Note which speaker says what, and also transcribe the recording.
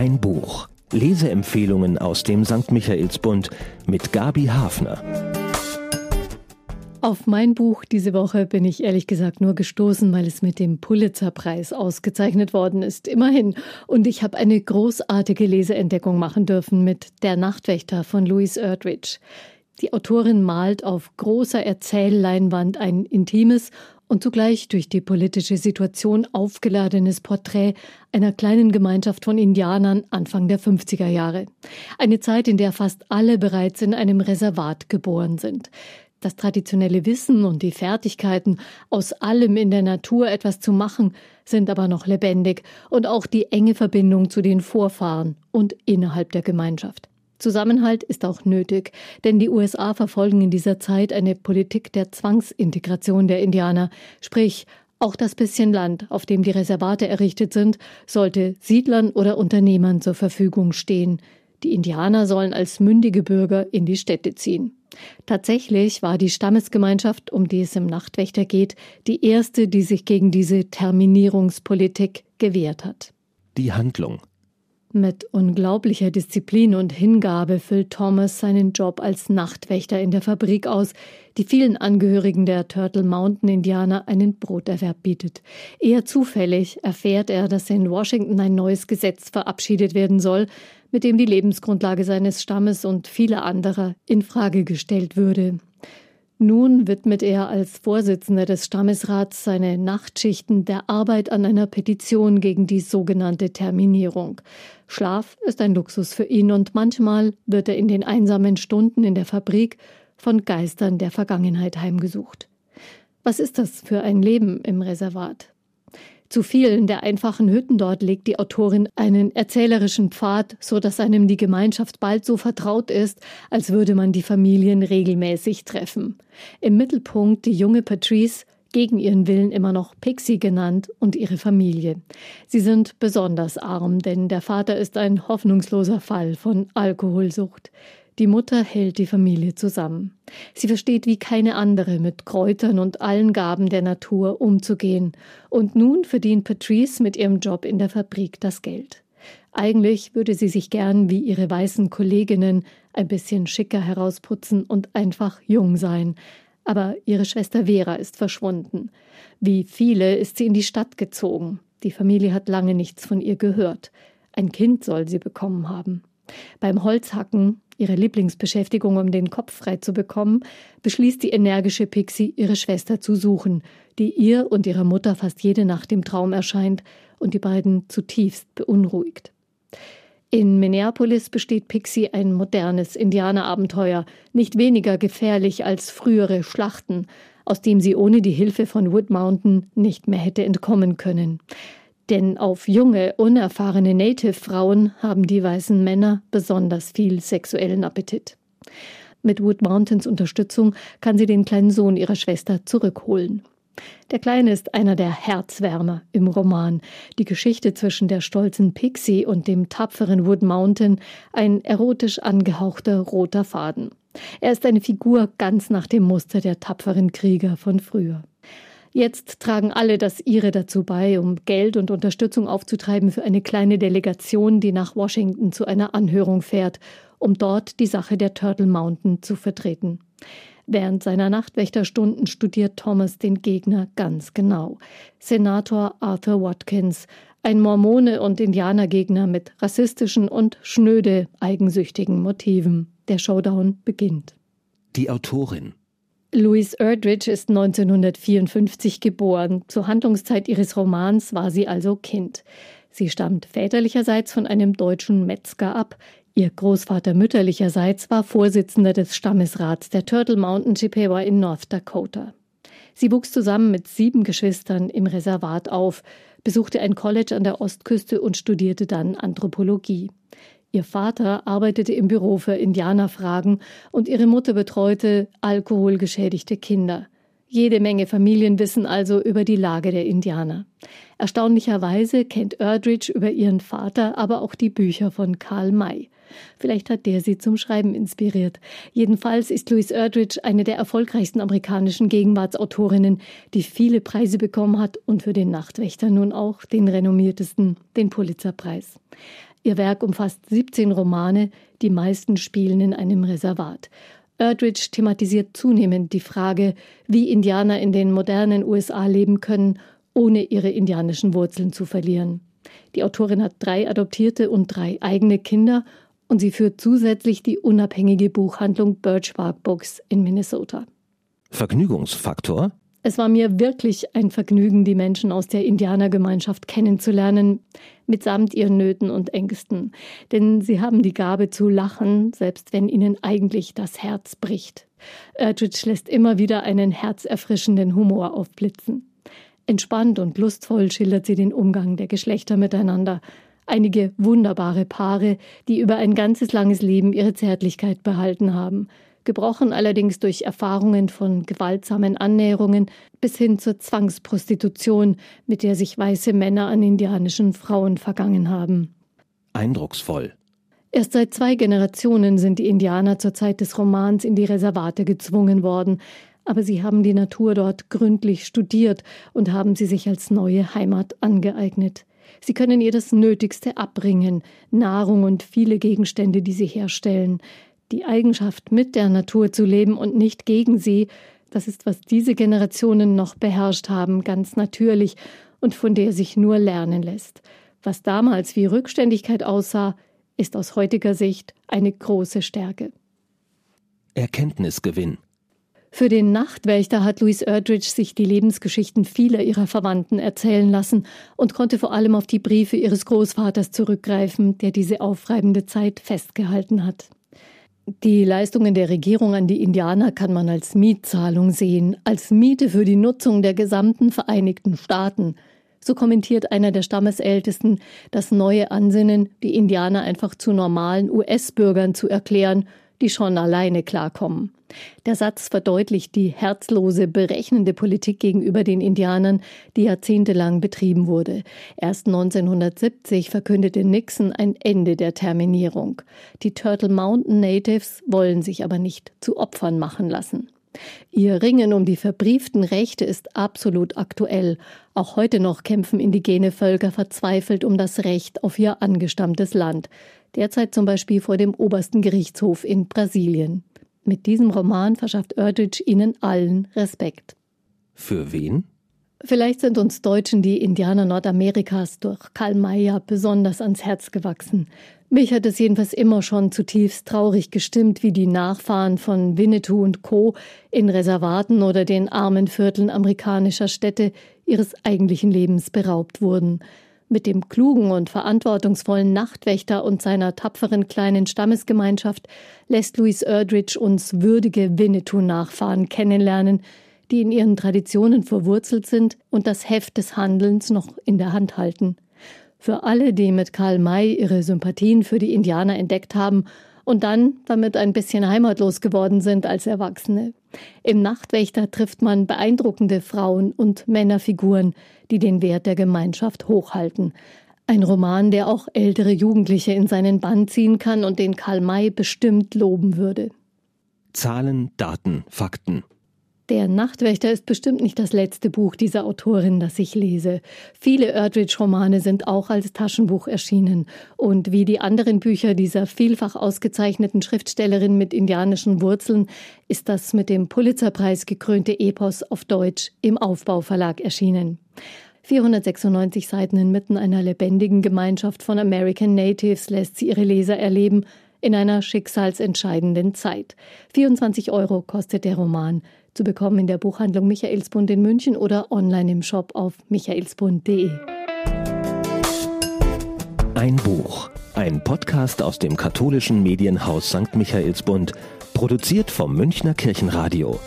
Speaker 1: Ein Buch. Leseempfehlungen aus dem St. Michaelsbund mit Gabi Hafner.
Speaker 2: Auf mein Buch diese Woche bin ich ehrlich gesagt nur gestoßen, weil es mit dem Pulitzerpreis ausgezeichnet worden ist. Immerhin. Und ich habe eine großartige Leseentdeckung machen dürfen mit Der Nachtwächter von Louise Erdrich. Die Autorin malt auf großer Erzählleinwand ein intimes und zugleich durch die politische Situation aufgeladenes Porträt einer kleinen Gemeinschaft von Indianern Anfang der 50er Jahre. Eine Zeit, in der fast alle bereits in einem Reservat geboren sind. Das traditionelle Wissen und die Fertigkeiten, aus allem in der Natur etwas zu machen, sind aber noch lebendig und auch die enge Verbindung zu den Vorfahren und innerhalb der Gemeinschaft. Zusammenhalt ist auch nötig, denn die USA verfolgen in dieser Zeit eine Politik der Zwangsintegration der Indianer, sprich auch das bisschen Land, auf dem die Reservate errichtet sind, sollte Siedlern oder Unternehmern zur Verfügung stehen. Die Indianer sollen als mündige Bürger in die Städte ziehen. Tatsächlich war die Stammesgemeinschaft, um die es im Nachtwächter geht, die erste, die sich gegen diese Terminierungspolitik gewehrt hat.
Speaker 1: Die Handlung
Speaker 2: mit unglaublicher Disziplin und Hingabe füllt Thomas seinen Job als Nachtwächter in der Fabrik aus, die vielen Angehörigen der Turtle Mountain Indianer einen Broterwerb bietet. Eher zufällig erfährt er, dass in Washington ein neues Gesetz verabschiedet werden soll, mit dem die Lebensgrundlage seines Stammes und vieler anderer in Frage gestellt würde. Nun widmet er als Vorsitzender des Stammesrats seine Nachtschichten der Arbeit an einer Petition gegen die sogenannte Terminierung. Schlaf ist ein Luxus für ihn und manchmal wird er in den einsamen Stunden in der Fabrik von Geistern der Vergangenheit heimgesucht. Was ist das für ein Leben im Reservat? Zu vielen der einfachen Hütten dort legt die Autorin einen erzählerischen Pfad, so dass einem die Gemeinschaft bald so vertraut ist, als würde man die Familien regelmäßig treffen. Im Mittelpunkt die junge Patrice, gegen ihren Willen immer noch Pixie genannt, und ihre Familie. Sie sind besonders arm, denn der Vater ist ein hoffnungsloser Fall von Alkoholsucht. Die Mutter hält die Familie zusammen. Sie versteht wie keine andere mit Kräutern und allen Gaben der Natur umzugehen. Und nun verdient Patrice mit ihrem Job in der Fabrik das Geld. Eigentlich würde sie sich gern wie ihre weißen Kolleginnen ein bisschen schicker herausputzen und einfach jung sein. Aber ihre Schwester Vera ist verschwunden. Wie viele ist sie in die Stadt gezogen. Die Familie hat lange nichts von ihr gehört. Ein Kind soll sie bekommen haben. Beim Holzhacken ihre Lieblingsbeschäftigung, um den Kopf frei zu bekommen, beschließt die energische Pixie, ihre Schwester zu suchen, die ihr und ihrer Mutter fast jede Nacht im Traum erscheint und die beiden zutiefst beunruhigt. In Minneapolis besteht Pixie ein modernes Indianerabenteuer, nicht weniger gefährlich als frühere Schlachten, aus dem sie ohne die Hilfe von Wood Mountain nicht mehr hätte entkommen können. Denn auf junge, unerfahrene Native-Frauen haben die weißen Männer besonders viel sexuellen Appetit. Mit Wood Mountains Unterstützung kann sie den kleinen Sohn ihrer Schwester zurückholen. Der Kleine ist einer der Herzwärmer im Roman. Die Geschichte zwischen der stolzen Pixie und dem tapferen Wood Mountain, ein erotisch angehauchter roter Faden. Er ist eine Figur ganz nach dem Muster der tapferen Krieger von früher. Jetzt tragen alle das ihre dazu bei, um Geld und Unterstützung aufzutreiben für eine kleine Delegation, die nach Washington zu einer Anhörung fährt, um dort die Sache der Turtle Mountain zu vertreten. Während seiner Nachtwächterstunden studiert Thomas den Gegner ganz genau. Senator Arthur Watkins, ein Mormone- und Indianergegner mit rassistischen und schnöde eigensüchtigen Motiven. Der Showdown beginnt.
Speaker 1: Die Autorin
Speaker 2: Louise Erdrich ist 1954 geboren. Zur Handlungszeit ihres Romans war sie also Kind. Sie stammt väterlicherseits von einem deutschen Metzger ab. Ihr Großvater mütterlicherseits war Vorsitzender des Stammesrats der Turtle Mountain Chippewa in North Dakota. Sie wuchs zusammen mit sieben Geschwistern im Reservat auf, besuchte ein College an der Ostküste und studierte dann Anthropologie. Ihr Vater arbeitete im Büro für Indianerfragen und ihre Mutter betreute alkoholgeschädigte Kinder. Jede Menge Familien wissen also über die Lage der Indianer. Erstaunlicherweise kennt Erdrich über ihren Vater aber auch die Bücher von Karl May. Vielleicht hat der sie zum Schreiben inspiriert. Jedenfalls ist Louise Erdrich eine der erfolgreichsten amerikanischen Gegenwartsautorinnen, die viele Preise bekommen hat und für den Nachtwächter nun auch den renommiertesten, den Pulitzerpreis. Ihr Werk umfasst 17 Romane, die meisten spielen in einem Reservat. Erdrich thematisiert zunehmend die Frage, wie Indianer in den modernen USA leben können, ohne ihre indianischen Wurzeln zu verlieren. Die Autorin hat drei adoptierte und drei eigene Kinder und sie führt zusätzlich die unabhängige Buchhandlung Birchbark Books in Minnesota.
Speaker 1: Vergnügungsfaktor?
Speaker 2: Es war mir wirklich ein Vergnügen, die Menschen aus der Indianergemeinschaft kennenzulernen, mitsamt ihren Nöten und Ängsten. Denn sie haben die Gabe zu lachen, selbst wenn ihnen eigentlich das Herz bricht. Erdrich lässt immer wieder einen herzerfrischenden Humor aufblitzen. Entspannt und lustvoll schildert sie den Umgang der Geschlechter miteinander. Einige wunderbare Paare, die über ein ganzes langes Leben ihre Zärtlichkeit behalten haben gebrochen allerdings durch Erfahrungen von gewaltsamen Annäherungen bis hin zur Zwangsprostitution, mit der sich weiße Männer an indianischen Frauen vergangen haben.
Speaker 1: Eindrucksvoll.
Speaker 2: Erst seit zwei Generationen sind die Indianer zur Zeit des Romans in die Reservate gezwungen worden, aber sie haben die Natur dort gründlich studiert und haben sie sich als neue Heimat angeeignet. Sie können ihr das Nötigste abbringen, Nahrung und viele Gegenstände, die sie herstellen. Die Eigenschaft, mit der Natur zu leben und nicht gegen sie, das ist, was diese Generationen noch beherrscht haben, ganz natürlich und von der sich nur lernen lässt. Was damals wie Rückständigkeit aussah, ist aus heutiger Sicht eine große Stärke.
Speaker 1: Erkenntnisgewinn.
Speaker 2: Für den Nachtwächter hat Louise Erdrich sich die Lebensgeschichten vieler ihrer Verwandten erzählen lassen und konnte vor allem auf die Briefe ihres Großvaters zurückgreifen, der diese aufreibende Zeit festgehalten hat. Die Leistungen der Regierung an die Indianer kann man als Mietzahlung sehen, als Miete für die Nutzung der gesamten Vereinigten Staaten. So kommentiert einer der Stammesältesten das neue Ansinnen, die Indianer einfach zu normalen US-Bürgern zu erklären, die schon alleine klarkommen. Der Satz verdeutlicht die herzlose, berechnende Politik gegenüber den Indianern, die jahrzehntelang betrieben wurde. Erst 1970 verkündete Nixon ein Ende der Terminierung. Die Turtle Mountain Natives wollen sich aber nicht zu Opfern machen lassen. Ihr Ringen um die verbrieften Rechte ist absolut aktuell. Auch heute noch kämpfen indigene Völker verzweifelt um das Recht auf ihr angestammtes Land. Derzeit zum Beispiel vor dem obersten Gerichtshof in Brasilien. Mit diesem Roman verschafft Erdrich ihnen allen Respekt.
Speaker 1: Für wen?
Speaker 2: Vielleicht sind uns Deutschen die Indianer Nordamerikas durch Karl Mayer besonders ans Herz gewachsen. Mich hat es jedenfalls immer schon zutiefst traurig gestimmt, wie die Nachfahren von Winnetou und Co. in Reservaten oder den armen Vierteln amerikanischer Städte ihres eigentlichen Lebens beraubt wurden. Mit dem klugen und verantwortungsvollen Nachtwächter und seiner tapferen kleinen Stammesgemeinschaft lässt Louis Erdrich uns würdige Winnetou-Nachfahren kennenlernen, die in ihren Traditionen verwurzelt sind und das Heft des Handelns noch in der Hand halten. Für alle, die mit Karl May ihre Sympathien für die Indianer entdeckt haben und dann damit ein bisschen heimatlos geworden sind als Erwachsene. Im Nachtwächter trifft man beeindruckende Frauen- und Männerfiguren, die den Wert der Gemeinschaft hochhalten. Ein Roman, der auch ältere Jugendliche in seinen Bann ziehen kann und den Karl May bestimmt loben würde.
Speaker 1: Zahlen, Daten, Fakten.
Speaker 2: Der Nachtwächter ist bestimmt nicht das letzte Buch dieser Autorin, das ich lese. Viele Erdrich-Romane sind auch als Taschenbuch erschienen. Und wie die anderen Bücher dieser vielfach ausgezeichneten Schriftstellerin mit indianischen Wurzeln ist das mit dem Pulitzerpreis gekrönte Epos auf Deutsch im Aufbauverlag erschienen. 496 Seiten inmitten einer lebendigen Gemeinschaft von American Natives lässt sie ihre Leser erleben in einer schicksalsentscheidenden Zeit. 24 Euro kostet der Roman zu bekommen in der Buchhandlung Michaelsbund in München oder online im Shop auf michaelsbund.de.
Speaker 1: Ein Buch, ein Podcast aus dem katholischen Medienhaus St. Michaelsbund, produziert vom Münchner Kirchenradio.